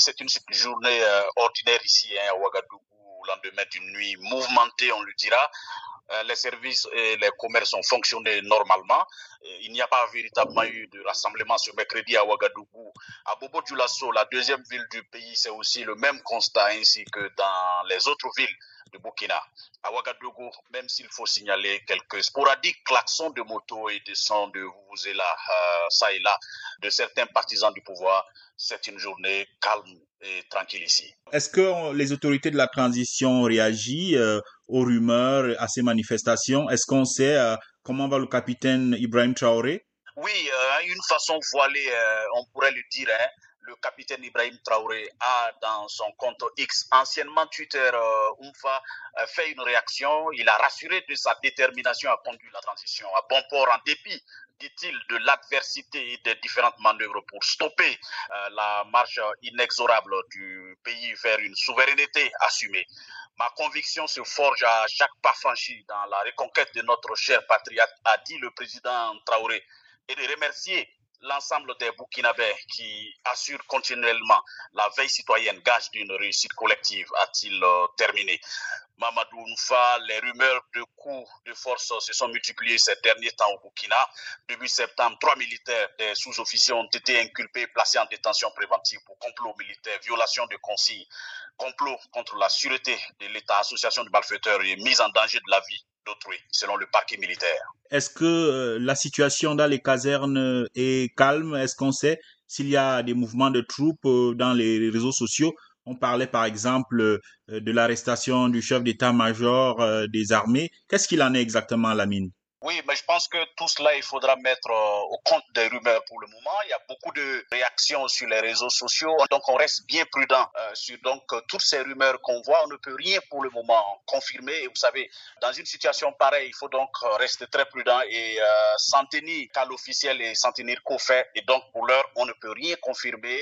C'est une journée ordinaire ici hein, à Ouagadougou, lendemain d'une nuit mouvementée, on le dira. Les services et les commerces ont fonctionné normalement. Il n'y a pas véritablement eu de rassemblement ce mercredi à Ouagadougou. À Bobo Dioulasso, la deuxième ville du pays, c'est aussi le même constat ainsi que dans les autres villes de Burkina. À Ouagadougou, même s'il faut signaler quelques sporadiques klaxons de moto et de sons de vous et là, euh, ça et là, de certains partisans du pouvoir, c'est une journée calme et tranquille ici. Est-ce que les autorités de la transition réagissent euh, aux rumeurs, à ces manifestations? Est-ce qu'on sait euh, comment va le capitaine Ibrahim Traoré? Oui, une façon voilée, on pourrait le dire. Hein le capitaine Ibrahim Traoré a dans son compte X, anciennement Twitter, euh, euh, fait une réaction. Il a rassuré de sa détermination à conduire la transition à bon port en dépit dit-il, de l'adversité et des différentes manœuvres pour stopper euh, la marche inexorable du pays vers une souveraineté assumée. Ma conviction se forge à chaque pas franchi dans la reconquête de notre cher patrie, a dit le président Traoré, et de remercier l'ensemble des Burkinabés qui assurent continuellement la veille citoyenne, gage d'une réussite collective, a-t-il euh, terminé. Mamadou Nfa, les rumeurs de coups de force se sont multipliées ces derniers temps au Burkina. Début septembre, trois militaires des sous-officiers ont été inculpés, placés en détention préventive pour complot militaire, violation de consignes, complot contre la sûreté de l'État, association de malfaiteurs et mise en danger de la vie selon le parquet militaire. Est-ce que euh, la situation dans les casernes est calme? Est-ce qu'on sait s'il y a des mouvements de troupes euh, dans les réseaux sociaux? On parlait par exemple euh, de l'arrestation du chef d'état-major des armées. Qu'est-ce qu'il en est exactement, Lamine? Oui, mais je pense que tout cela, il faudra mettre euh, au compte des rumeurs pour le moment. Il y a beaucoup de réactions sur les réseaux sociaux, donc on reste bien prudent euh, sur donc euh, toutes ces rumeurs qu'on voit. On ne peut rien pour le moment confirmer. Et vous savez, dans une situation pareille, il faut donc rester très prudent et s'en tenir qu'à l'officiel et s'en tenir qu'au fait. Et donc pour l'heure, on ne peut rien confirmer.